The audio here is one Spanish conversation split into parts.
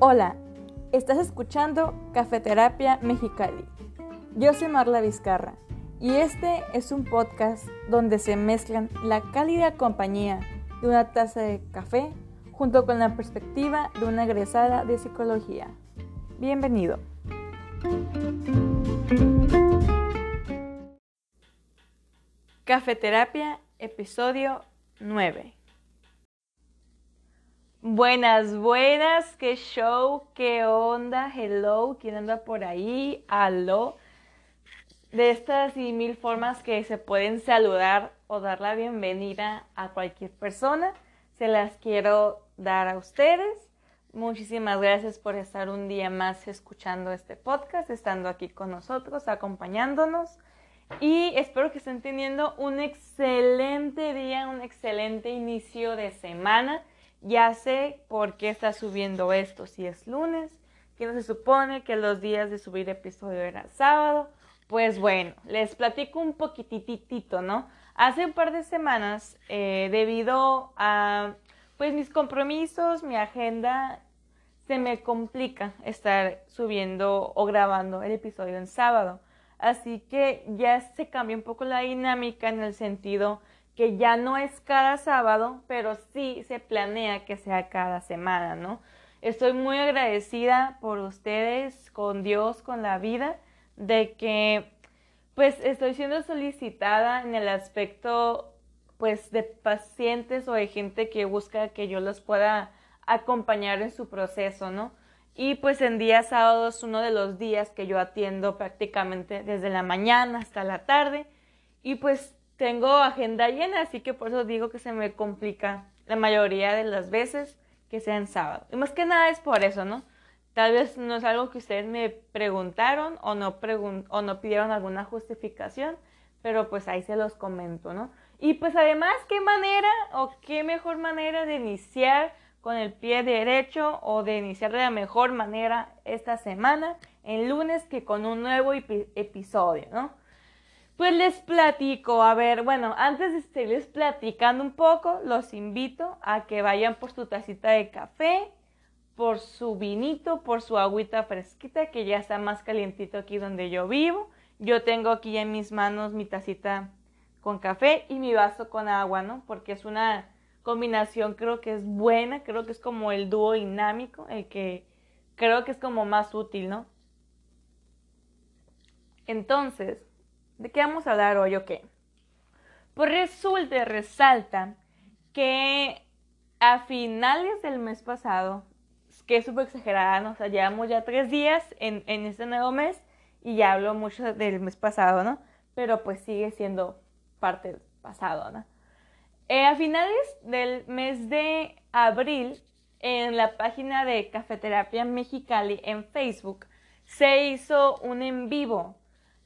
Hola, estás escuchando Cafeterapia Mexicali. Yo soy Marla Vizcarra y este es un podcast donde se mezclan la cálida compañía de una taza de café junto con la perspectiva de una egresada de psicología. Bienvenido. Cafeterapia, episodio 9. Buenas, buenas, qué show, qué onda, hello, quién anda por ahí, aló. De estas y mil formas que se pueden saludar o dar la bienvenida a cualquier persona, se las quiero dar a ustedes. Muchísimas gracias por estar un día más escuchando este podcast, estando aquí con nosotros, acompañándonos. Y espero que estén teniendo un excelente día, un excelente inicio de semana ya sé por qué está subiendo esto si es lunes, que no se supone que los días de subir episodio era sábado. Pues bueno, les platico un poquititito, ¿no? Hace un par de semanas, eh, debido a pues mis compromisos, mi agenda, se me complica estar subiendo o grabando el episodio en sábado. Así que ya se cambia un poco la dinámica en el sentido que ya no es cada sábado, pero sí se planea que sea cada semana, ¿no? Estoy muy agradecida por ustedes, con Dios, con la vida, de que pues estoy siendo solicitada en el aspecto pues de pacientes o de gente que busca que yo los pueda acompañar en su proceso, ¿no? Y pues en días sábados, uno de los días que yo atiendo prácticamente desde la mañana hasta la tarde. Y pues tengo agenda llena, así que por eso digo que se me complica la mayoría de las veces que sea en sábado. Y más que nada es por eso, ¿no? Tal vez no es algo que ustedes me preguntaron o no, o no pidieron alguna justificación, pero pues ahí se los comento, ¿no? Y pues además, ¿qué manera o qué mejor manera de iniciar con el pie derecho o de iniciar de la mejor manera esta semana en lunes que con un nuevo episodio, ¿no? Pues les platico, a ver, bueno, antes de seguirles platicando un poco, los invito a que vayan por su tacita de café, por su vinito, por su agüita fresquita, que ya está más calientito aquí donde yo vivo. Yo tengo aquí en mis manos mi tacita con café y mi vaso con agua, ¿no? Porque es una combinación, creo que es buena, creo que es como el dúo dinámico, el que creo que es como más útil, ¿no? Entonces, ¿De qué vamos a hablar hoy o qué? Pues resulta, resalta que a finales del mes pasado, que es súper exagerada, ¿no? o sea, llevamos ya tres días en, este nuevo mes y ya hablo mucho del mes pasado, ¿no? Pero pues sigue siendo parte del pasado, ¿no? Eh, a finales del mes de abril, en la página de Cafeterapia Mexicali en Facebook, se hizo un en vivo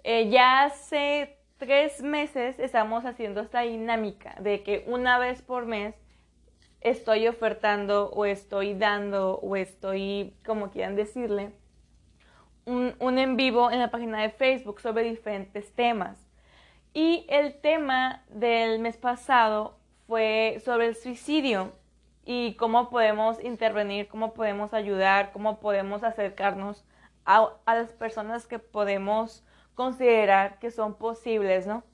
eh, ya hace tres meses estamos haciendo esta dinámica de que una vez por mes estoy ofertando o estoy dando o estoy, como quieran decirle, un, un, en vivo en la página de Facebook sobre diferentes temas. Y el tema del mes pasado fue sobre el suicidio y cómo podemos intervenir, cómo podemos ayudar, cómo podemos acercarnos a, a las personas que podemos considerar que son posibles, ¿no?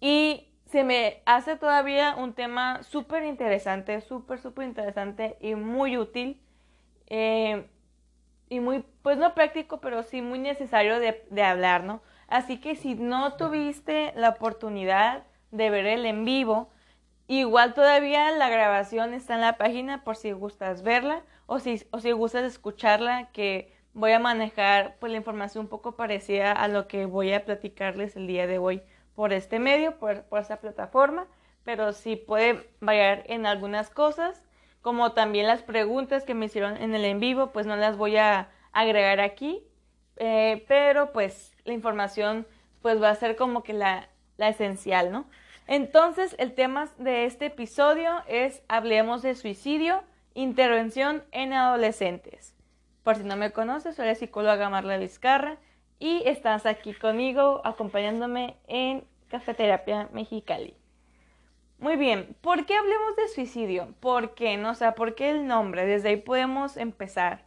Y se me hace todavía un tema súper interesante, súper, súper interesante y muy útil. Eh, y muy, pues no práctico, pero sí muy necesario de, de, hablar, ¿no? Así que si no tuviste la oportunidad de ver el en vivo, igual todavía la grabación está en la página por si gustas verla o si, o si gustas escucharla, que voy a manejar pues la información un poco parecida a lo que voy a platicarles el día de hoy por este medio, por, por esta plataforma, pero sí puede variar en algunas cosas, como también las preguntas que me hicieron en el en vivo, pues no las voy a agregar aquí, eh, pero pues la información pues va a ser como que la, la esencial, ¿no? Entonces, el tema de este episodio es Hablemos de suicidio, intervención en adolescentes. Por si no me conoces, soy la psicóloga Marla Vizcarra y estás aquí conmigo acompañándome en Cafeterapia Mexicali. Muy bien, ¿por qué hablemos de suicidio? ¿Por qué? No? O ¿por qué el nombre? Desde ahí podemos empezar.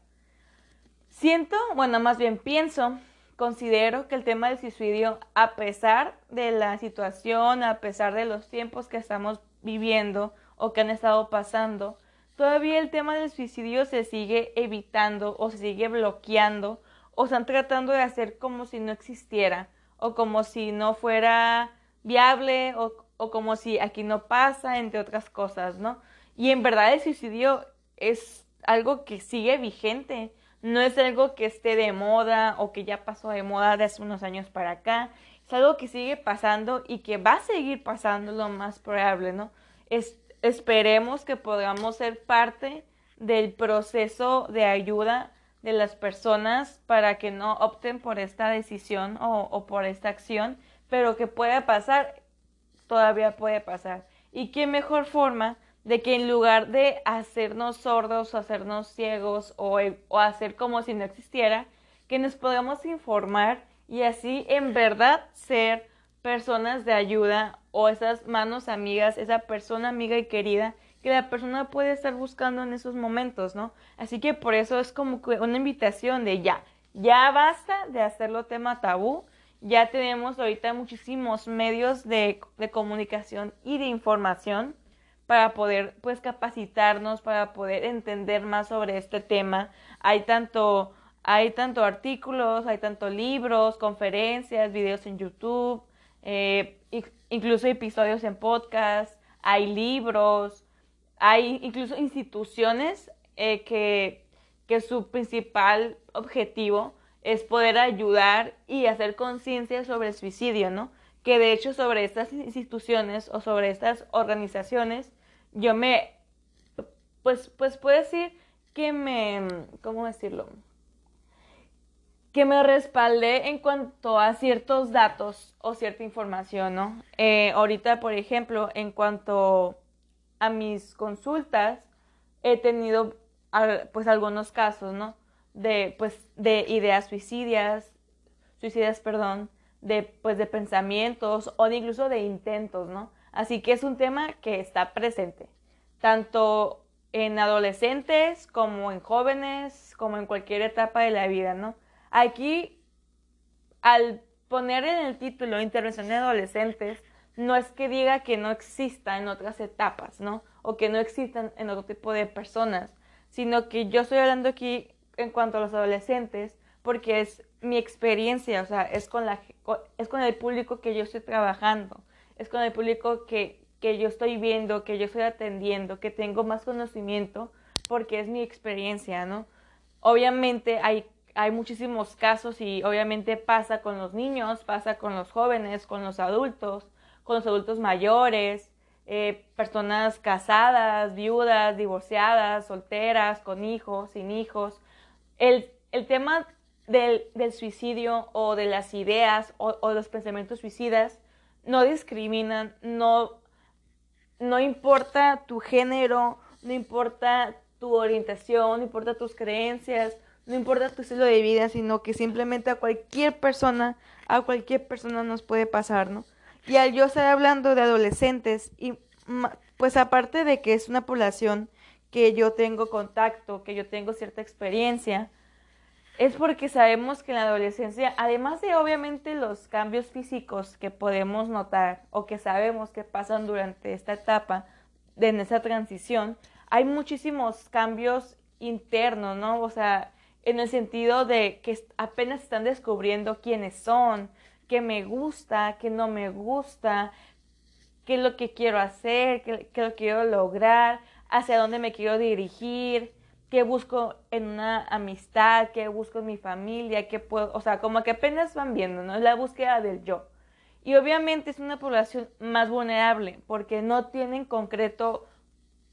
Siento, bueno, más bien pienso, considero que el tema del suicidio, a pesar de la situación, a pesar de los tiempos que estamos viviendo o que han estado pasando, todavía el tema del suicidio se sigue evitando o se sigue bloqueando o están tratando de hacer como si no existiera o como si no fuera viable o, como si aquí no pasa, entre otras cosas, ¿no? Y en verdad el suicidio es algo que sigue vigente, no es algo que esté de moda o que ya pasó de moda de hace unos años para acá, es algo que sigue pasando y que va a seguir pasando lo más probable, ¿no? Es, esperemos que podamos ser parte del proceso de ayuda de las personas para que no opten por esta decisión o, por esta acción, pero que pueda pasar, todavía puede pasar. Y qué mejor forma de que en lugar de hacernos sordos o hacernos ciegos o, o hacer como si no existiera, que nos podamos informar y así en verdad ser personas de ayuda o esas manos amigas, esa persona amiga y querida que la persona puede estar buscando en esos momentos, ¿no? Así que por eso es como una invitación de ya, ya basta de hacerlo tema tabú, ya tenemos ahorita muchísimos medios de, de comunicación y de información para poder pues capacitarnos, para poder entender más sobre este tema. Hay tanto, hay tanto artículos, hay tanto libros, conferencias, videos en YouTube, eh, incluso episodios en podcast, hay libros, hay incluso instituciones eh, que, que su principal objetivo es poder ayudar y hacer conciencia sobre el suicidio, ¿no? Que de hecho sobre estas instituciones o sobre estas organizaciones yo me, pues, pues puedo decir que me, ¿cómo decirlo? Que me respaldé en cuanto a ciertos datos o cierta información, ¿no? Eh, ahorita, por ejemplo, en cuanto a mis consultas he tenido pues algunos casos, ¿no? De pues de ideas suicidas, suicidas, perdón, de pues de pensamientos o incluso de intentos, ¿no? Así que es un tema que está presente, tanto en adolescentes como en jóvenes, como en cualquier etapa de la vida, ¿no? Aquí, al poner en el título Intervención de Adolescentes, no es que diga que no exista en otras etapas, ¿no? O que no existan en otro tipo de personas, sino que yo estoy hablando aquí en cuanto a los adolescentes porque es mi experiencia, o sea, es con, la, es con el público que yo estoy trabajando, es con el público que, que yo estoy viendo, que yo estoy atendiendo, que tengo más conocimiento porque es mi experiencia, ¿no? Obviamente hay hay muchísimos casos y obviamente pasa con los niños, pasa con los jóvenes, con los adultos, con los adultos mayores, eh, personas casadas, viudas, divorciadas, solteras, con hijos, sin hijos. El, el tema del, del, suicidio o de las ideas o, o, los pensamientos suicidas no discriminan, no, no importa tu género, no importa tu orientación, no importa tus creencias, no importa tu estilo de vida, sino que simplemente a cualquier persona, a cualquier persona nos puede pasar, ¿no? Y al yo estar hablando de adolescentes, y pues aparte de que es una población que yo tengo contacto, que yo tengo cierta experiencia, es porque sabemos que en la adolescencia, además de obviamente los cambios físicos que podemos notar o que sabemos que pasan durante esta etapa, en esa transición, hay muchísimos cambios internos, ¿no? O sea, en el sentido de que apenas están descubriendo quiénes son, qué me gusta, qué no me gusta, qué es lo que quiero hacer, qué, qué lo quiero lograr, hacia dónde me quiero dirigir, qué busco en una amistad, qué busco en mi familia, qué puedo, o sea, como que apenas van viendo, ¿no? La búsqueda del yo. Y obviamente es una población más vulnerable porque no tienen concreto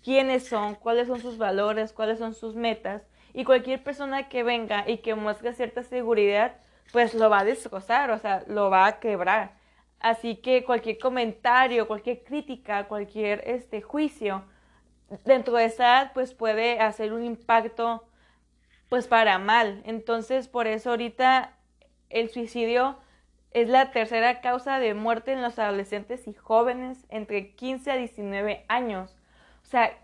quiénes son, cuáles son sus valores, cuáles son sus metas y cualquier persona que venga y que muestre cierta seguridad, pues lo va a destrozar, o sea, lo va a quebrar. Así que cualquier comentario, cualquier crítica, cualquier este juicio dentro de esa edad, pues puede hacer un impacto pues para mal. Entonces, por eso ahorita el suicidio es la tercera causa de muerte en los adolescentes y jóvenes entre 15 a 19 años. O sea,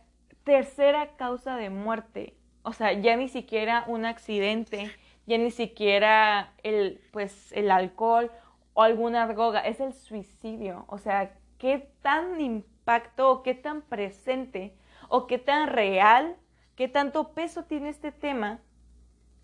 tercera causa de muerte. O sea, ya ni siquiera un accidente, ya ni siquiera el, pues, el alcohol o alguna droga, es el suicidio. O sea, qué tan impacto o qué tan presente o qué tan real, qué tanto peso tiene este tema,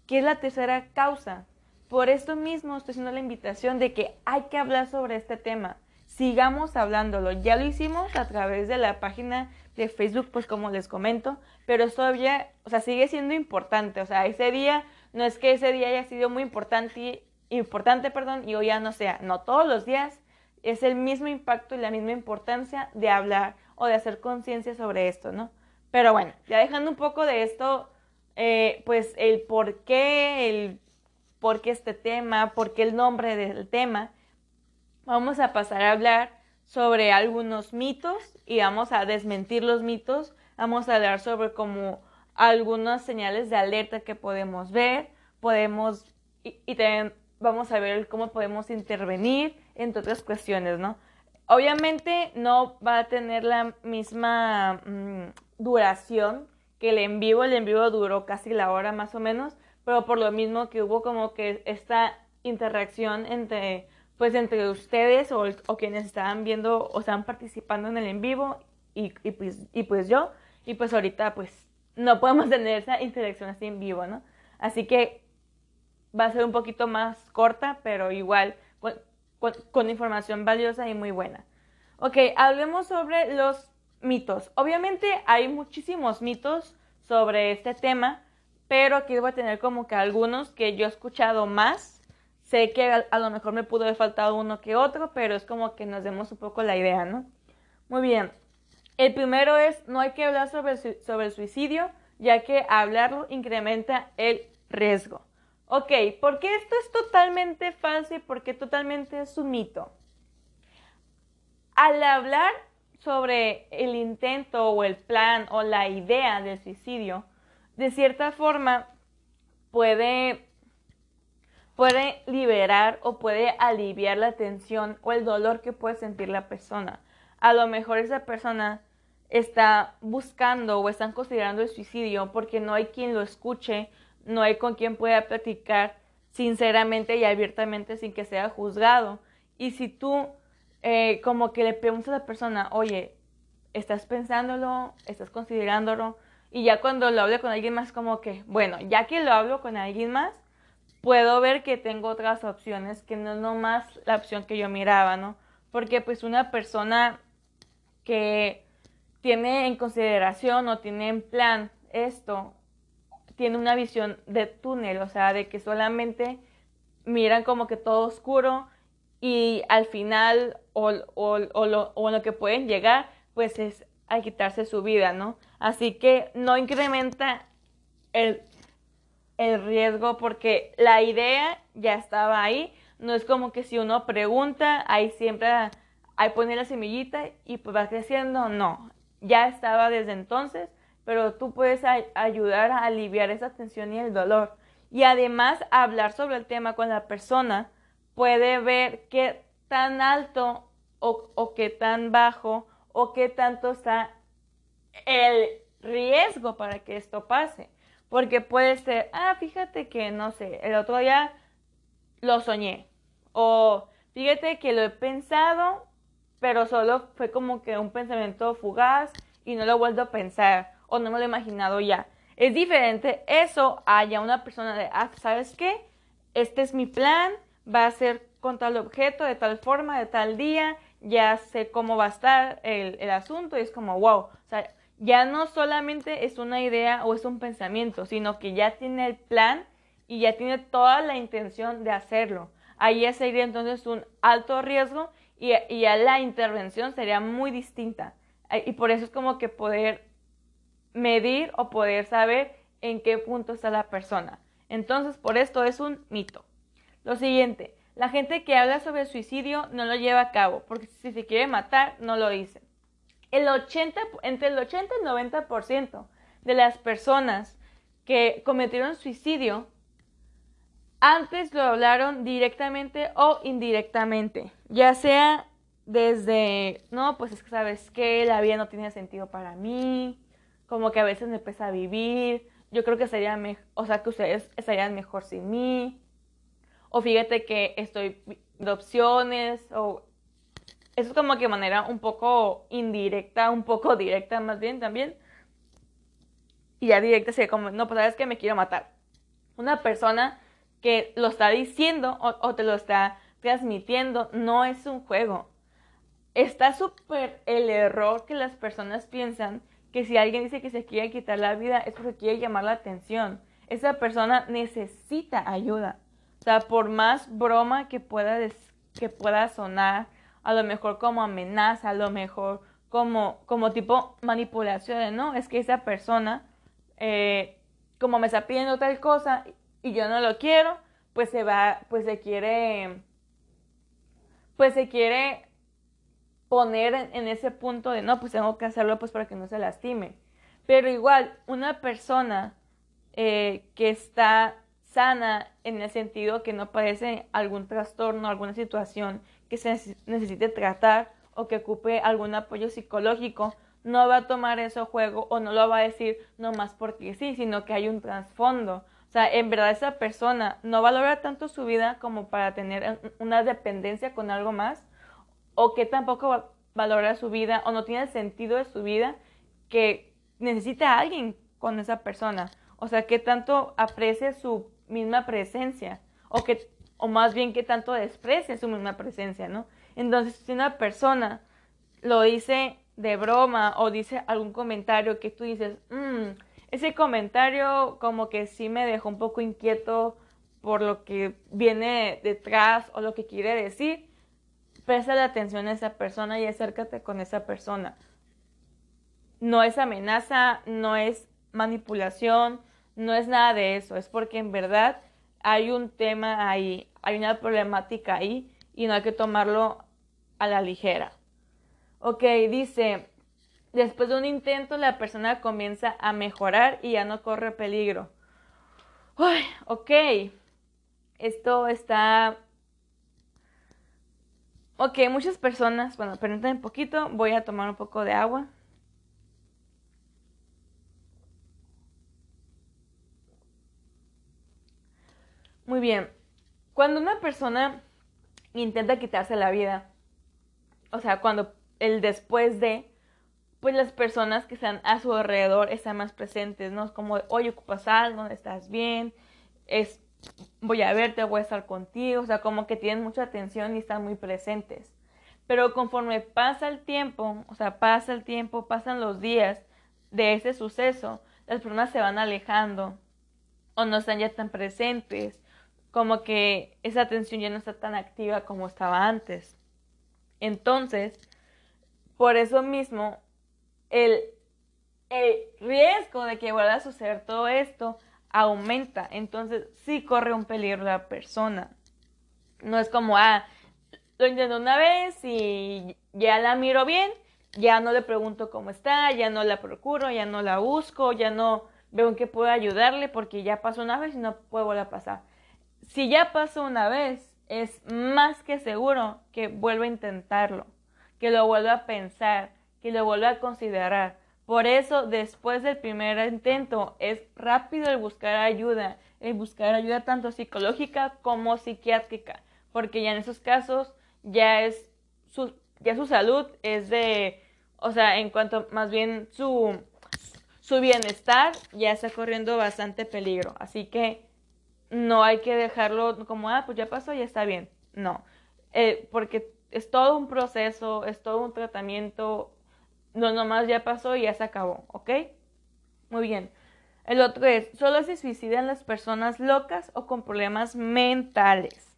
que es la tercera causa. Por esto mismo estoy haciendo la invitación de que hay que hablar sobre este tema. Sigamos hablándolo. Ya lo hicimos a través de la página de Facebook, pues como les comento, pero todavía, o sea, sigue siendo importante. O sea, ese día, no es que ese día haya sido muy importante, importante, perdón, y hoy ya no sea. No, todos los días es el mismo impacto y la misma importancia de hablar o de hacer conciencia sobre esto, ¿no? Pero bueno, ya dejando un poco de esto, eh, pues el por qué, el por qué este tema, por qué el nombre del tema, vamos a pasar a hablar sobre algunos mitos y vamos a desmentir los mitos, vamos a hablar sobre como algunas señales de alerta que podemos ver, podemos y, también vamos a ver cómo podemos intervenir entre otras cuestiones, ¿no? Obviamente no va a tener la misma mm, duración que el en vivo, el en vivo duró casi la hora más o menos, pero por lo mismo que hubo como que esta interacción entre pues entre ustedes o, quienes estaban viendo o estaban participando en el en vivo y, y, pues, y pues yo, y pues ahorita pues no podemos tener esa interacción así en vivo, ¿no? Así que va a ser un poquito más corta, pero igual con, información valiosa y muy buena. Ok, hablemos sobre los mitos. Obviamente hay muchísimos mitos sobre este tema, pero aquí voy a tener como que algunos que yo he escuchado más. Sé que a, lo mejor me pudo haber faltado uno que otro, pero es como que nos demos un poco la idea, ¿no? Muy bien. El primero es, no hay que hablar sobre, sobre el suicidio, ya que hablarlo incrementa el riesgo. Ok, ¿por qué esto es totalmente falso y por qué totalmente es un mito? Al hablar sobre el intento o el plan o la idea del suicidio, de cierta forma puede, puede liberar o puede aliviar la tensión o el dolor que puede sentir la persona. A lo mejor esa persona está buscando o están considerando el suicidio porque no hay quien lo escuche no hay con quien pueda platicar sinceramente y abiertamente sin que sea juzgado. Y si tú eh, como que le preguntas a la persona, oye, ¿estás pensándolo? ¿Estás considerándolo? Y ya cuando lo hable con alguien más, como que, bueno, ya que lo hablo con alguien más, puedo ver que tengo otras opciones, que no es nomás la opción que yo miraba, ¿no? Porque pues una persona que tiene en consideración o tiene en plan esto tiene una visión de túnel, o sea, de que solamente miran como que todo oscuro y al final o, o, o, lo, o lo que pueden llegar pues es a quitarse su vida, ¿no? Así que no incrementa el, el riesgo porque la idea ya estaba ahí, no es como que si uno pregunta, ahí siempre, ahí pone la semillita y pues va creciendo, no, ya estaba desde entonces pero tú puedes ayudar a aliviar esa tensión y el dolor. Y además hablar sobre el tema con la persona puede ver qué tan alto o, o qué tan bajo o qué tanto está el riesgo para que esto pase. Porque puede ser, ah, fíjate que, no sé, el otro día lo soñé. O fíjate que lo he pensado, pero solo fue como que un pensamiento fugaz y no lo vuelvo a pensar o no me lo he imaginado ya. Es diferente eso a ya una persona de, ah, ¿sabes qué? Este es mi plan, va a ser con tal objeto, de tal forma, de tal día, ya sé cómo va a estar el, el asunto y es como, wow, o sea, ya no solamente es una idea o es un pensamiento, sino que ya tiene el plan y ya tiene toda la intención de hacerlo. Ahí sería entonces un alto riesgo y, y ya la intervención sería muy distinta. Y por eso es como que poder medir o poder saber en qué punto está la persona. Entonces, por esto es un mito. Lo siguiente, la gente que habla sobre suicidio no lo lleva a cabo, porque si se quiere matar, no lo dice. El 80, entre el 80 y el 90% de las personas que cometieron suicidio antes lo hablaron directamente o indirectamente, ya sea desde, no, pues es que sabes que la vida no tiene sentido para mí, como que a veces me pesa vivir, yo creo que sería mejor, o sea, que ustedes estarían mejor sin mí, o fíjate que estoy de opciones, o eso es como que manera un poco indirecta, un poco directa más bien también, y ya directa sería como, no, pues sabes que me quiero matar. Una persona que lo está diciendo o, te lo está transmitiendo, no es un juego. Está súper el error que las personas piensan que si alguien dice que se quiere quitar la vida es porque quiere llamar la atención. Esa persona necesita ayuda. O sea, por más broma que pueda, que pueda sonar, a lo mejor como amenaza, a lo mejor como, como tipo manipulación, ¿no? Es que esa persona, eh, como me está pidiendo tal cosa y yo no lo quiero, pues se va, pues se quiere, pues se quiere poner en, ese punto de no, pues tengo que hacerlo pues para que no se lastime. Pero igual, una persona eh, que está sana en el sentido que no padece algún trastorno, alguna situación se necesite tratar o que ocupe algún apoyo psicológico, no va a tomar ese juego o no lo va a decir nomás porque sí, sino que hay un trasfondo. O sea, en verdad esa persona no valora tanto su vida como para tener una dependencia con algo más, o que tampoco valora su vida o no tiene el sentido de su vida que necesita alguien con esa persona. O sea, que tanto aprecia su misma presencia, o que, o más bien que tanto desprecia su misma presencia, ¿no? Entonces, si una persona lo dice de broma o dice algún comentario que tú dices, mmm, ese comentario como que sí me dejó un poco inquieto por lo que viene detrás o lo que quiere decir. Presta la atención a esa persona y acércate con esa persona. No es amenaza, no es manipulación, no es nada de eso. Es porque en verdad hay un tema ahí, hay una problemática ahí y no hay que tomarlo a la ligera. Ok, dice, Después de un intento, la persona comienza a mejorar y ya no corre peligro. Uy, ok. Esto está... Ok, muchas personas, bueno, permítanme un poquito, voy a tomar un poco de agua. Muy bien. Cuando una persona intenta quitarse la vida, o sea, cuando el después de pues las personas que están a su alrededor están más presentes, ¿no? Es como, oye, ocupas algo, estás bien, es, voy a verte, voy a estar contigo, o sea, como que tienen mucha atención y están muy presentes. Pero conforme pasa el tiempo, o sea, pasa el tiempo, pasan los días de ese suceso, las personas se van alejando o no están ya tan presentes, como que esa atención ya no está tan activa como estaba antes. Entonces, por eso mismo el, riesgo de que vuelva a suceder todo esto aumenta. Entonces sí corre un peligro la persona. No es como, ah, lo intento una vez y ya la miro bien, ya no le pregunto cómo está, ya no la procuro, ya no la busco, ya no veo en qué puedo ayudarle porque ya pasó una vez y no puedo volver a pasar. Si ya pasó una vez, es más que seguro que vuelva a intentarlo, que lo vuelva a pensar, que lo vuelva a considerar. Por eso, después del primer intento, es rápido el buscar ayuda, el buscar ayuda tanto psicológica como psiquiátrica, porque ya en esos casos ya es su, ya su salud es de, o sea, en cuanto más bien su, su bienestar ya está corriendo bastante peligro. Así que no hay que dejarlo como, ah, pues ya pasó, ya está bien. No, eh, porque es todo un proceso, es todo un tratamiento no nomás ya pasó y ya se acabó, ¿ok? Muy bien. El otro es, solo se suicidan las personas locas o con problemas mentales.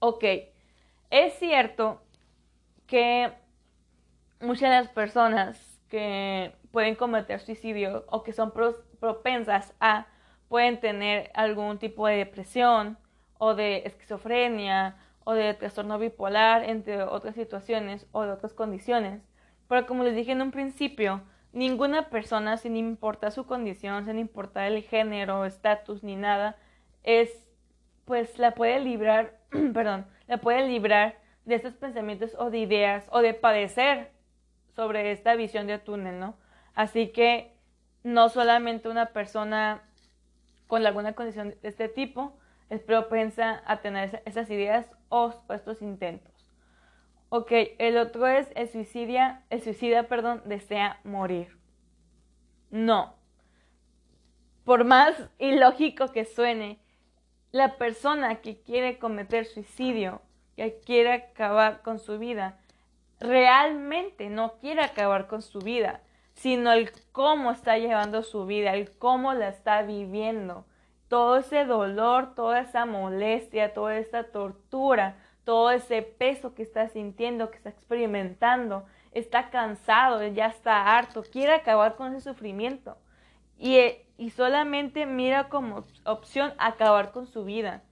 Ok, es cierto que muchas de las personas que pueden cometer suicidio o que son propensas a pueden tener algún tipo de depresión o de esquizofrenia o de trastorno bipolar, entre otras situaciones o de otras condiciones. Pero como les dije en un principio, ninguna persona, sin importar su condición, sin importar el género, estatus ni nada, es pues la puede librar, perdón, la puede librar de estos pensamientos o de ideas o de padecer sobre esta visión de túnel, ¿no? Así que no solamente una persona con alguna condición de este tipo es propensa a tener esas ideas o estos intentos. Ok, el otro es el suicida, el suicida, perdón, desea morir. No. Por más ilógico que suene, la persona que quiere cometer suicidio, que quiere acabar con su vida, realmente no quiere acabar con su vida, sino el cómo está llevando su vida, el cómo la está viviendo. Todo ese dolor, toda esa molestia, toda esa tortura, todo ese peso que está sintiendo, que está experimentando, está cansado, ya está harto, quiere acabar con ese sufrimiento. Y, y solamente mira como opción acabar con su vida.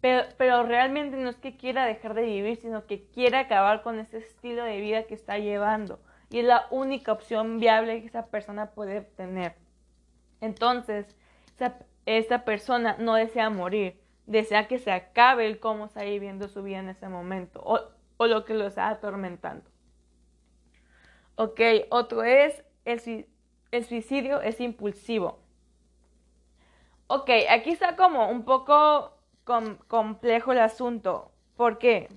Pero, pero realmente no es que quiera dejar de vivir, sino que quiere acabar con ese estilo de vida que está llevando. Y es la única opción viable que esa persona puede tener. Entonces, esa, persona no desea morir, desea que se acabe el cómo está viviendo su vida en ese momento o, o lo que lo está atormentando. Ok, otro es el, el suicidio es impulsivo. Ok, aquí está como un poco complejo el asunto. ¿Por qué?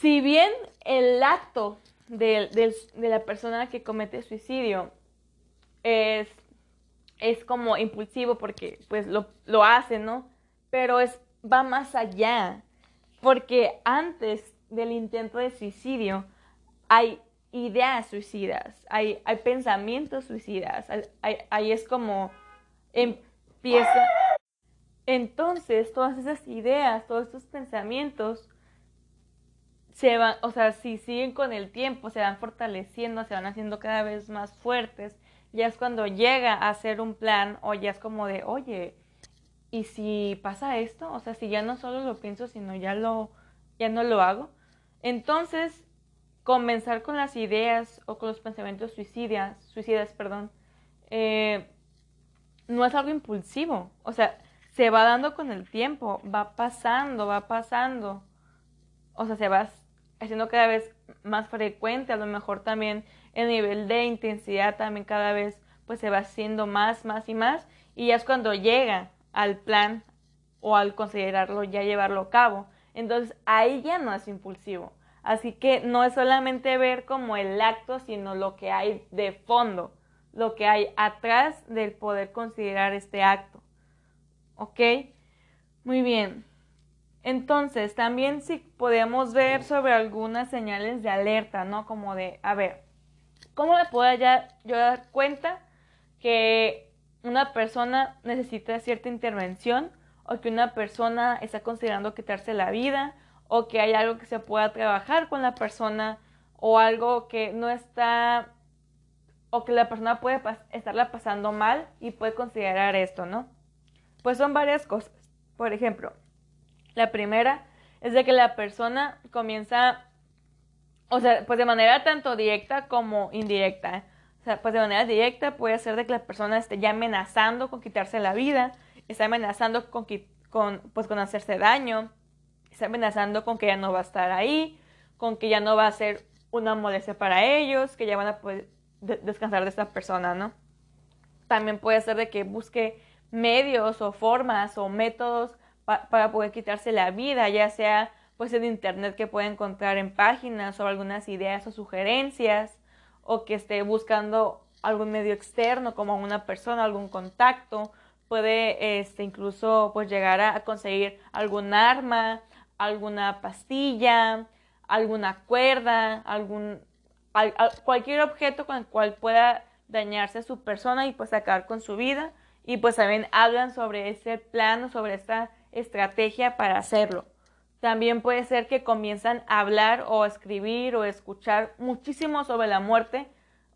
Si bien el acto de, la persona que comete suicidio es, es como impulsivo porque pues lo, lo hace, ¿no? Pero es, va más allá. Porque antes del intento de suicidio hay ideas suicidas, hay, hay pensamientos suicidas, ahí es como empieza. Entonces, todas esas ideas, todos estos pensamientos se van, o sea, si siguen con el tiempo, se van fortaleciendo, se van haciendo cada vez más fuertes. Ya es cuando llega a hacer un plan o ya es como de, oye, ¿y si pasa esto? O sea, si ya no solo lo pienso, sino ya lo, ya no lo hago. Entonces, comenzar con las ideas o con los pensamientos suicidas, suicidas, perdón, eh, no es algo impulsivo. O sea, se va dando con el tiempo, va pasando, va pasando. O sea, se va haciendo cada vez más frecuente, a lo mejor también el nivel de intensidad también cada vez pues se va haciendo más, más y más. Y ya es cuando llega al plan o al considerarlo ya llevarlo a cabo. Entonces ahí ya no es impulsivo. Así que no es solamente ver como el acto, sino lo que hay de fondo, lo que hay atrás del poder considerar este acto. ¿Ok? Muy bien. Entonces, también sí podemos ver sobre algunas señales de alerta, ¿no? Como de, a ver, ¿cómo me puedo ya yo dar cuenta que una persona necesita cierta intervención o que una persona está considerando quitarse la vida o que hay algo que se pueda trabajar con la persona o algo que no está o que la persona puede estarla pasando mal y puede considerar esto, ¿no? Pues son varias cosas. Por ejemplo, la primera es de que la persona comienza, o sea, pues de manera tanto directa como indirecta. O sea, pues de manera directa puede ser de que la persona esté ya amenazando con quitarse la vida, está amenazando con, con, pues, con hacerse daño, está amenazando con que ya no va a estar ahí, con que ya no va a ser una molestia para ellos, que ya van a poder descansar de esta persona, ¿no? También puede ser de que busque medios o formas o métodos para poder quitarse la vida, ya sea pues en internet que puede encontrar en páginas o algunas ideas o sugerencias o que esté buscando algún medio externo como una persona, algún contacto, puede este, incluso pues llegar a conseguir algún arma, alguna pastilla, alguna cuerda, algún, cualquier objeto con el cual pueda dañarse su persona y pues acabar con su vida. Y pues también hablan sobre ese plano, sobre esta estrategia para hacerlo. También puede ser que comienzan a hablar o a escribir o a escuchar muchísimo sobre la muerte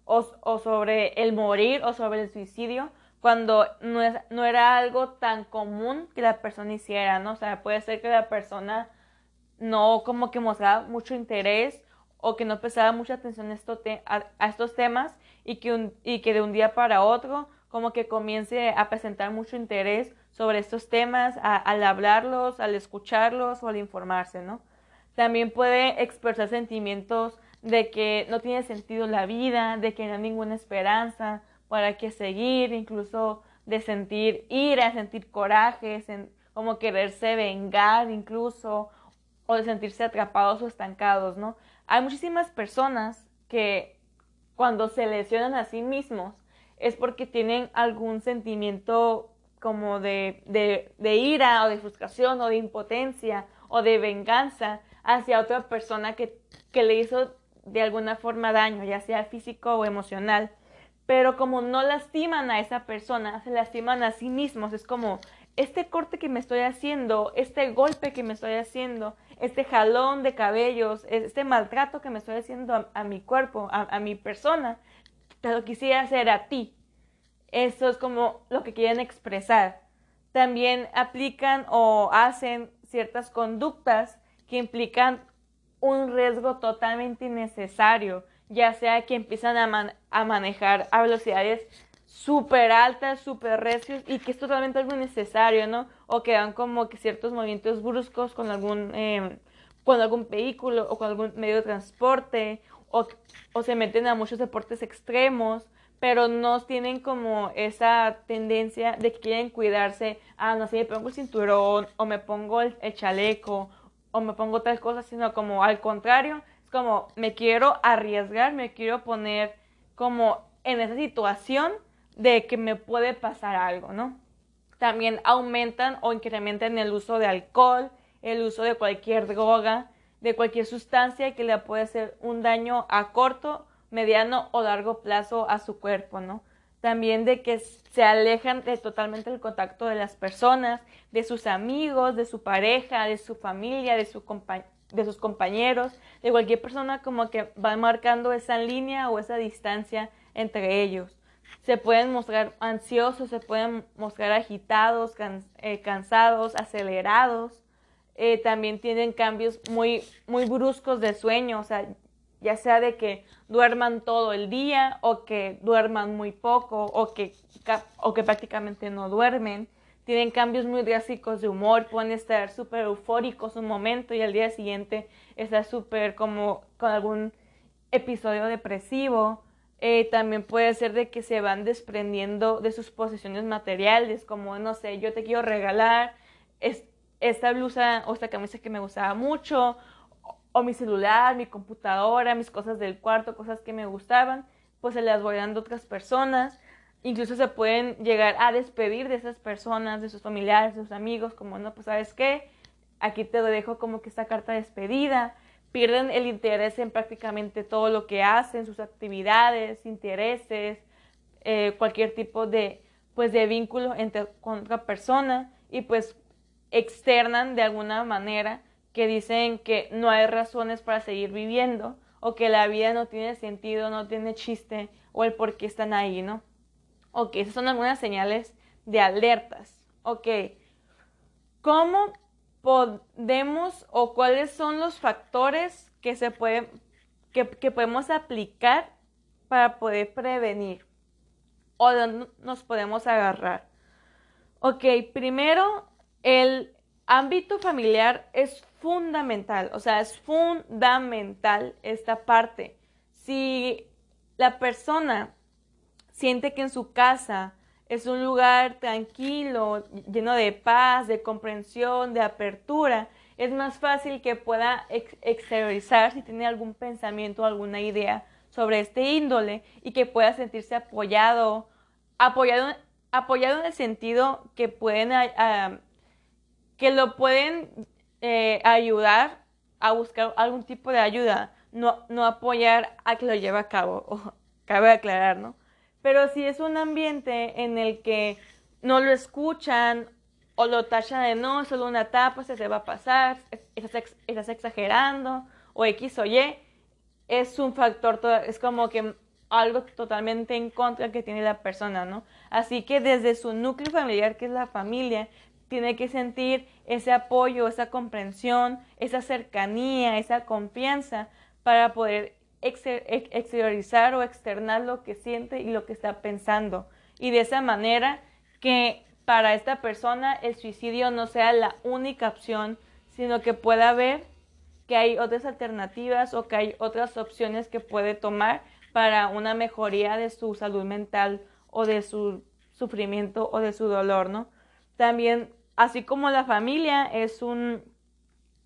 o, sobre el morir o sobre el suicidio cuando no, es, no era algo tan común que la persona hiciera, ¿no? O sea, puede ser que la persona no como que mostraba mucho interés o que no prestaba mucha atención a, a, estos temas y que, y que de un día para otro como que comience a presentar mucho interés sobre estos temas al hablarlos, al escucharlos o al informarse, ¿no? También puede expresar sentimientos de que no tiene sentido la vida, de que no hay ninguna esperanza, para qué seguir, incluso de sentir ira, sentir coraje, como quererse vengar incluso, o de sentirse atrapados o estancados, ¿no? Hay muchísimas personas que cuando se lesionan a sí mismos es porque tienen algún sentimiento como de, de, de ira o de frustración o de impotencia o de venganza hacia otra persona que, que le hizo de alguna forma daño, ya sea físico o emocional. Pero como no lastiman a esa persona, se lastiman a sí mismos. Es como este corte que me estoy haciendo, este golpe que me estoy haciendo, este jalón de cabellos, este maltrato que me estoy haciendo a, mi cuerpo, a, mi persona, te lo quisiera hacer a ti. Eso es como lo que quieren expresar. También aplican o hacen ciertas conductas que implican un riesgo totalmente innecesario, ya sea que empiezan a, a manejar a velocidades súper altas, súper recios y que es totalmente algo innecesario, ¿no? O que dan como que ciertos movimientos bruscos con algún, eh, con algún vehículo o con algún medio de transporte o, o se meten a muchos deportes extremos pero no tienen como esa tendencia de que quieren cuidarse, ah, no sé, me pongo el cinturón o me pongo el chaleco o me pongo tal cosa, sino como al contrario, es como me quiero arriesgar, me quiero poner como en esa situación de que me puede pasar algo, ¿no? También aumentan o incrementan el uso de alcohol, el uso de cualquier droga, de cualquier sustancia que le puede hacer un daño a corto, mediano o largo plazo a su cuerpo, ¿no? también de que se alejan de totalmente el contacto de las personas, de sus amigos, de su pareja, de su familia, de, su de sus compañeros, de cualquier persona como que va marcando esa línea o esa distancia entre ellos. Se pueden mostrar ansiosos, se pueden mostrar agitados, eh, cansados, acelerados. Eh, también tienen cambios muy, muy bruscos de sueño, o sea, ya sea de que duerman todo el día o que duerman muy poco o que, o que prácticamente no duermen. Tienen cambios muy drásticos de humor, pueden estar súper eufóricos un momento y al día siguiente estar súper como con algún episodio depresivo. Eh, también puede ser de que se van desprendiendo de sus posesiones materiales, como, no sé, yo te quiero regalar esta blusa o esta camisa que me gustaba mucho, o mi celular, mi computadora, mis cosas del cuarto, cosas que me gustaban, pues se las voy dando a otras personas. Incluso se pueden llegar a despedir de esas personas, de sus familiares, de sus amigos, como no, pues sabes qué, aquí te dejo como que esta carta de despedida. Pierden el interés en prácticamente todo lo que hacen, sus actividades, intereses, eh, cualquier tipo de, pues, de vínculo entre, con otra persona y pues externan de alguna manera que dicen que no hay razones para seguir viviendo o que la vida no tiene sentido, no tiene chiste o el por qué están ahí, ¿no? Ok, esas son algunas señales de alertas. Ok, ¿cómo podemos o cuáles son los factores que se pueden, que, que podemos aplicar para poder prevenir o dónde nos podemos agarrar? Ok, primero el ámbito familiar es fundamental, o sea, es fundamental esta parte. Si la persona siente que en su casa es un lugar tranquilo, lleno de paz, de comprensión, de apertura, es más fácil que pueda exteriorizar si tiene algún pensamiento alguna idea sobre este índole y que pueda sentirse apoyado, apoyado, apoyado en el sentido que pueden, ah, que lo pueden eh, ayudar a buscar algún tipo de ayuda, no, no apoyar a que lo lleve a cabo, o, cabe aclarar, ¿no? Pero si es un ambiente en el que no lo escuchan o lo tachan de no, solo una etapa, se, se va a pasar, estás exagerando o X o Y, es un factor, es como que algo totalmente en contra que tiene la persona, ¿no? Así que desde su núcleo familiar, que es la familia, tiene que sentir ese apoyo, esa comprensión, esa cercanía, esa confianza para poder exteriorizar o externar lo que siente y lo que está pensando. Y de esa manera que para esta persona el suicidio no sea la única opción, sino que pueda ver que hay otras alternativas o que hay otras opciones que puede tomar para una mejoría de su salud mental o de su sufrimiento o de su dolor, ¿no? También, así como la familia es un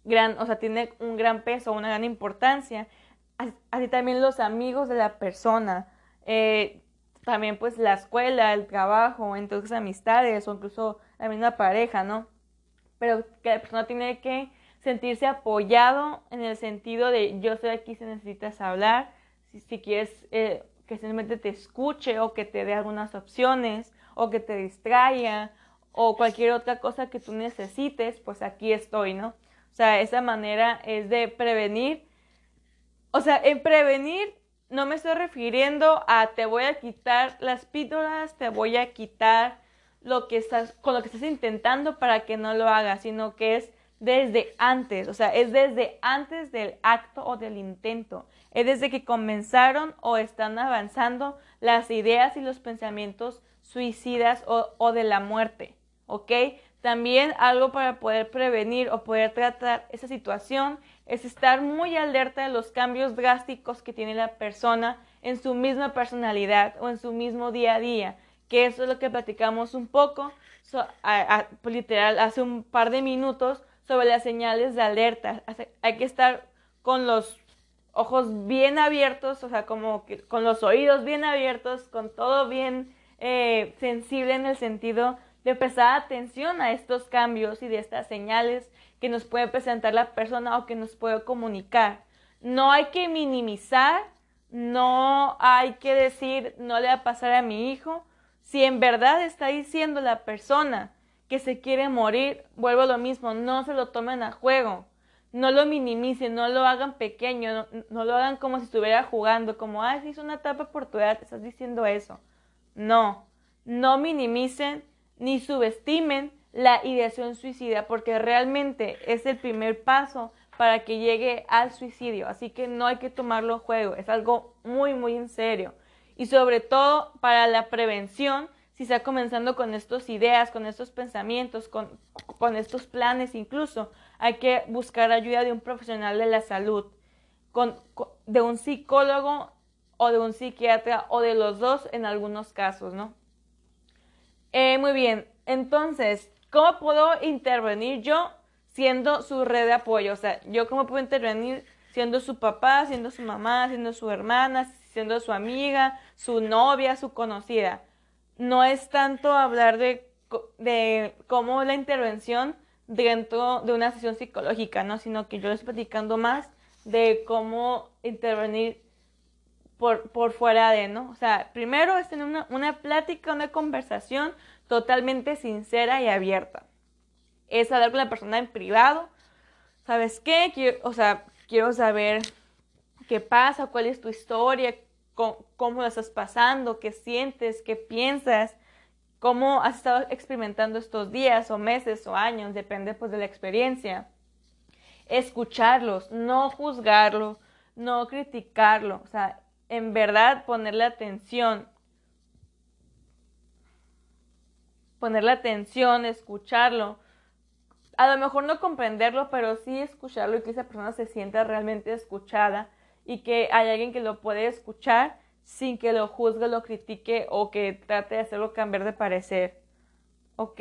gran, o sea, tiene un gran peso, una gran importancia, así, también los amigos de la persona, eh, también pues la escuela, el trabajo, entonces amistades o incluso la misma pareja, ¿no? Pero que la persona tiene que sentirse apoyado en el sentido de yo estoy aquí si necesitas hablar, si, si quieres eh, que simplemente te escuche o que te dé algunas opciones o que te distraiga o cualquier otra cosa que tú necesites, pues aquí estoy, ¿no? O sea, esa manera es de prevenir. O sea, en prevenir no me estoy refiriendo a te voy a quitar las píldoras, te voy a quitar lo que estás, con lo que estás intentando para que no lo hagas, sino que es desde antes, o sea, es desde antes del acto o del intento, es desde que comenzaron o están avanzando las ideas y los pensamientos suicidas o, o de la muerte, ¿ok? También algo para poder prevenir o poder tratar esa situación es estar muy alerta de los cambios drásticos que tiene la persona en su misma personalidad o en su mismo día a día, que eso es lo que platicamos un poco, pues, literal, hace un par de minutos sobre las señales de alerta. Hay que estar con los ojos bien abiertos, o sea, como que con los oídos bien abiertos, con todo bien eh, sensible en el sentido de prestar atención a estos cambios y de estas señales que nos puede presentar la persona o que nos puede comunicar. No hay que minimizar, no hay que decir no le va a pasar a mi hijo. Si en verdad está diciendo la persona que se quiere morir, vuelvo a lo mismo, no se lo tomen a juego, no lo minimicen, no lo hagan pequeño, no, lo hagan como si estuviera jugando, como, ay, si es una etapa por tu edad, estás diciendo eso. No, no minimicen ni subestimen la ideación suicida, porque realmente es el primer paso para que llegue al suicidio. Así que no hay que tomarlo a juego, es algo muy, muy en serio. Y sobre todo para la prevención, si está comenzando con estas ideas, con estos pensamientos, con, con estos planes incluso, hay que buscar ayuda de un profesional de la salud, con, de un psicólogo o de un psiquiatra o de los dos en algunos casos, ¿no? Eh, muy bien, entonces, ¿Cómo puedo intervenir yo siendo su red de apoyo? O sea, yo cómo puedo intervenir siendo su papá, siendo su mamá, siendo su hermana, siendo su amiga, su novia, su conocida. No es tanto hablar de, de cómo la intervención dentro de una sesión psicológica, ¿no? Sino que yo les estoy platicando más de cómo intervenir por, por fuera de, ¿no? O sea, primero es tener una, una plática, una conversación totalmente sincera y abierta. Es hablar con la persona en privado. ¿Sabes qué? Quiero, o sea, quiero saber qué pasa, cuál es tu historia, cómo, cómo lo estás pasando, qué sientes, qué piensas, cómo has estado experimentando estos días o meses o años, depende pues de la experiencia. Escucharlos, no juzgarlo, no criticarlo, o sea, en verdad ponerle atención, ponerle atención, escucharlo. A lo mejor no comprenderlo, pero sí escucharlo y que esa persona se sienta realmente escuchada y que hay alguien que lo puede escuchar sin que lo juzgue, lo critique o que trate de hacerlo cambiar de parecer. ¿Ok?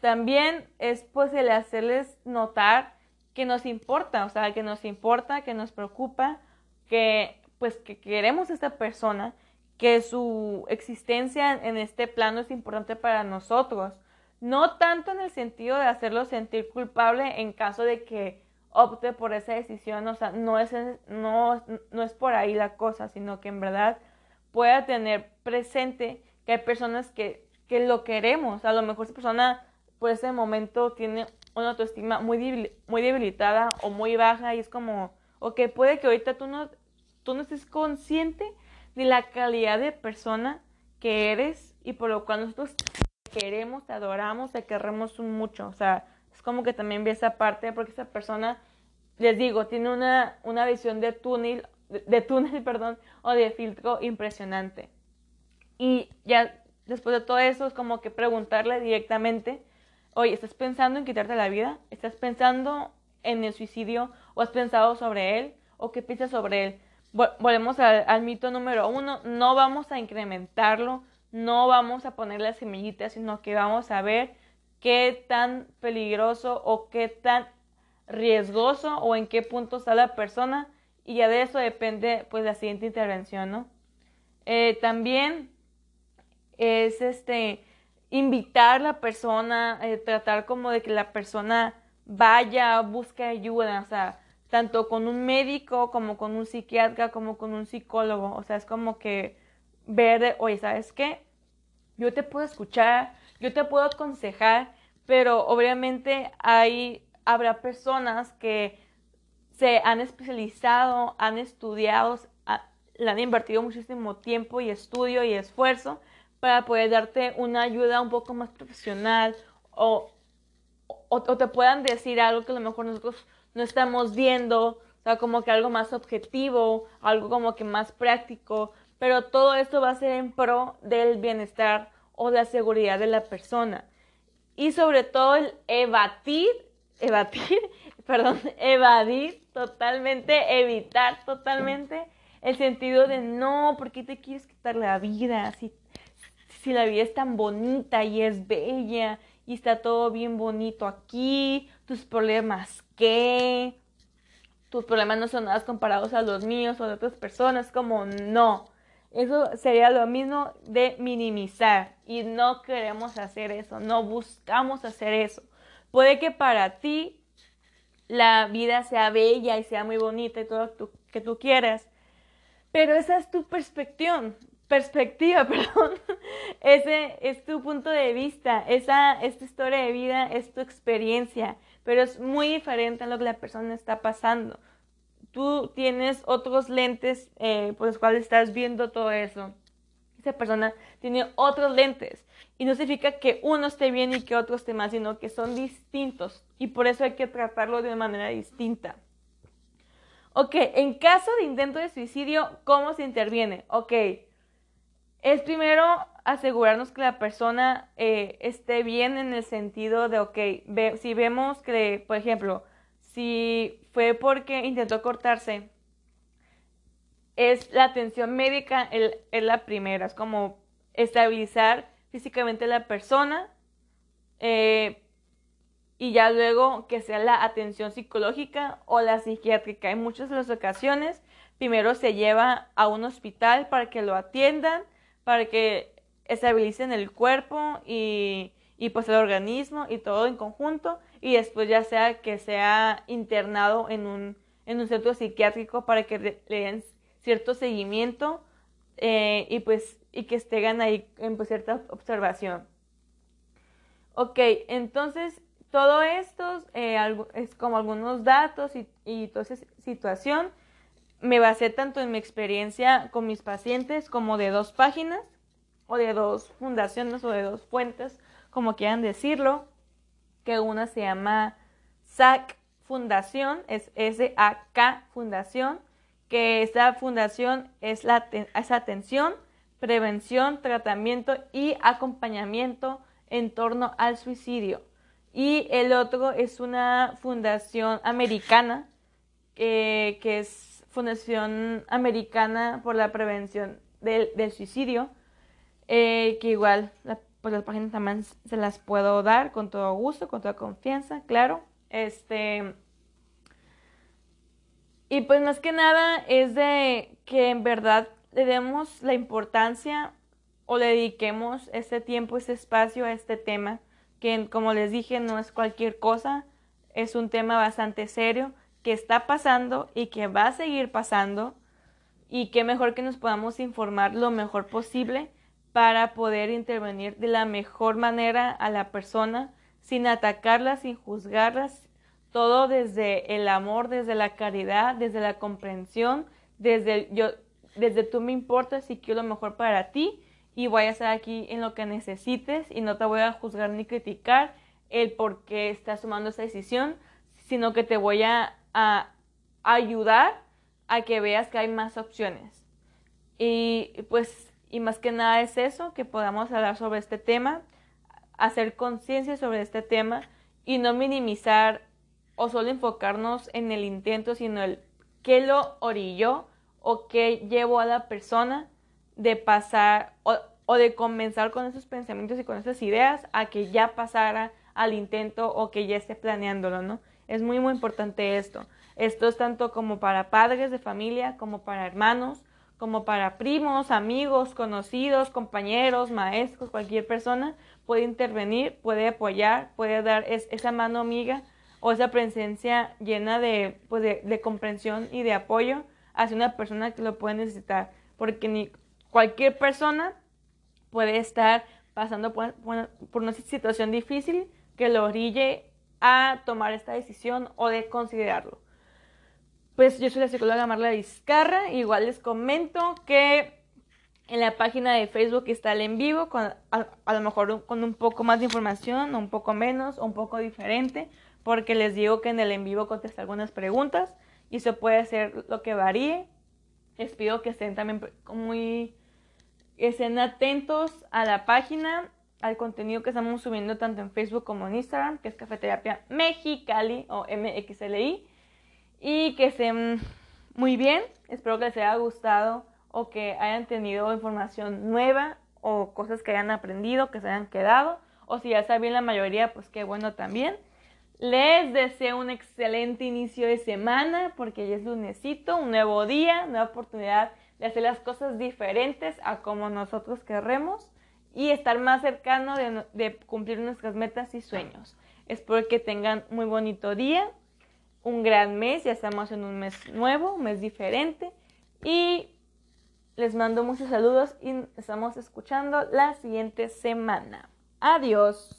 También es pues hacerles notar que nos importa, o sea, que nos importa, que nos preocupa, que pues que queremos a esta persona que su existencia en este plano es importante para nosotros. No tanto en el sentido de hacerlo sentir culpable en caso de que opte por esa decisión, o sea, no es, no, no es por ahí la cosa, sino que en verdad pueda tener presente que hay personas que, que lo queremos. A lo mejor esa persona por ese momento tiene una autoestima muy, muy debilitada o muy baja y es como, ok, puede que ahorita tú no, tú no estés consciente ni la calidad de persona que eres y por lo cual nosotros queremos, te adoramos, te queremos mucho. O sea, es como que también ve esa parte porque esa persona, les digo, tiene una, una visión de túnel, de, túnel, perdón, o de filtro impresionante. Y ya después de todo eso, es como que preguntarle directamente, oye, ¿estás pensando en quitarte la vida? ¿Estás pensando en el suicidio? ¿O has pensado sobre él? ¿O qué piensas sobre él? Volvemos al, mito número uno, no vamos a incrementarlo, no vamos a poner las semillitas, sino que vamos a ver qué tan peligroso o qué tan riesgoso o en qué punto está la persona y ya de eso depende pues la siguiente intervención, ¿no? Eh, también es este invitar a la persona, eh, tratar como de que la persona vaya, busque ayuda, o sea, tanto con un médico como con un psiquiatra, como con un psicólogo, o sea, es como que ver, oye, ¿sabes qué? Yo te puedo escuchar, yo te puedo aconsejar, pero obviamente hay, habrá personas que se han especializado, han estudiado, le han invertido muchísimo tiempo y estudio y esfuerzo para poder darte una ayuda un poco más profesional o, o, te puedan decir algo que a lo mejor nosotros no estamos viendo, o sea, como que algo más objetivo, algo como que más práctico, pero todo esto va a ser en pro del bienestar o la seguridad de la persona y sobre todo el evadir, evadir, perdón, evadir totalmente, evitar totalmente el sentido de no, ¿por qué te quieres quitar la vida? Si, si la vida es tan bonita y es bella y está todo bien bonito aquí, tus problemas qué, tus problemas no son nada comparados a los míos o de otras personas, como no. Eso sería lo mismo de minimizar y no queremos hacer eso, no buscamos hacer eso. Puede que para ti la vida sea bella y sea muy bonita y todo lo que tú quieras, pero esa es tu perspectiva, perspectiva, perdón. Ese es tu punto de vista, esa esta historia de vida es tu experiencia, pero es muy diferente a lo que la persona está pasando tú tienes otros lentes eh, por los cuales estás viendo todo eso. Esa persona tiene otros lentes. Y no significa que uno esté bien y que otro esté mal, sino que son distintos. Y por eso hay que tratarlo de una manera distinta. Ok, en caso de intento de suicidio, ¿cómo se interviene? Ok, es primero asegurarnos que la persona eh, esté bien en el sentido de, ok, si vemos que, por ejemplo, si fue porque intentó cortarse, es la atención médica, es la primera, es como estabilizar físicamente a la persona eh, y ya luego que sea la atención psicológica o la psiquiátrica. En muchas de las ocasiones, primero se lleva a un hospital para que lo atiendan, para que estabilicen el cuerpo y, y pues el organismo y todo en conjunto y después ya sea que sea internado en un, en un centro psiquiátrico para que le, den cierto seguimiento eh, y pues y que estén ahí en pues, cierta observación. Ok, entonces todo esto eh, es como algunos datos y, y toda esa situación. Me basé tanto en mi experiencia con mis pacientes como de dos páginas o de dos fundaciones o de dos fuentes, como quieran decirlo que una se llama SAC Fundación, es S-A-K Fundación, que esa fundación es, la, es atención, prevención, tratamiento y acompañamiento en torno al suicidio. Y el otro es una fundación americana, que es Fundación Americana por la Prevención del, Suicidio, eh, que igual la pues las páginas también se las puedo dar con todo gusto, con toda confianza, claro. Este. Y pues más que nada es de que en verdad le demos la importancia o le dediquemos ese tiempo, ese espacio a este tema, que como les dije no es cualquier cosa, es un tema bastante serio que está pasando y que va a seguir pasando y que mejor que nos podamos informar lo mejor posible para poder intervenir de la mejor manera a la persona sin atacarla, sin juzgarlas, todo desde el amor, desde la caridad, desde la comprensión, desde yo, desde tú me importas y quiero lo mejor para ti y voy a estar aquí en lo que necesites y no te voy a juzgar ni criticar el por qué estás tomando esa decisión, sino que te voy a ayudar a que veas que hay más opciones. Y pues Y más que nada es eso, que podamos hablar sobre este tema, hacer conciencia sobre este tema y no minimizar o solo enfocarnos en el intento, sino el qué lo orilló o qué llevó a la persona de pasar o, o de comenzar con esos pensamientos y con esas ideas a que ya pasara al intento o que ya esté planeándolo, ¿no? Es muy, muy importante esto. Esto es tanto como para padres de familia, como para hermanos, como para primos, amigos, conocidos, compañeros, maestros, cualquier persona puede intervenir, puede apoyar, puede dar esa mano amiga o esa presencia llena de, pues de, comprensión y de apoyo hacia una persona que lo puede necesitar. Porque ni cualquier persona puede estar pasando por, por una situación difícil que lo orille a tomar esta decisión o de considerarlo. Pues yo soy la psicóloga Marla Vizcarra, igual les comento que en la página de Facebook está el en vivo, con, a, lo mejor con un poco más de información, un poco menos, un poco diferente, porque les digo que en el en vivo contesto algunas preguntas y eso puede ser lo que varíe. Les pido que estén también muy, estén atentos a la página al contenido que estamos subiendo tanto en Facebook como en Instagram, que es Cafeterapia Mexicali o MXLI. Y que estén muy bien. Espero que les haya gustado o que hayan tenido información nueva o cosas que hayan aprendido, que se hayan quedado. O si ya saben la mayoría, pues qué bueno también. Les deseo un excelente inicio de semana porque ya es lunesito, un nuevo día, nueva oportunidad de hacer las cosas diferentes a como nosotros querremos y estar más cercano de, cumplir nuestras metas y sueños. Espero que tengan muy bonito día, un gran mes, ya estamos en un mes nuevo, un mes diferente y les mando muchos saludos y estamos escuchando la siguiente semana. Adiós.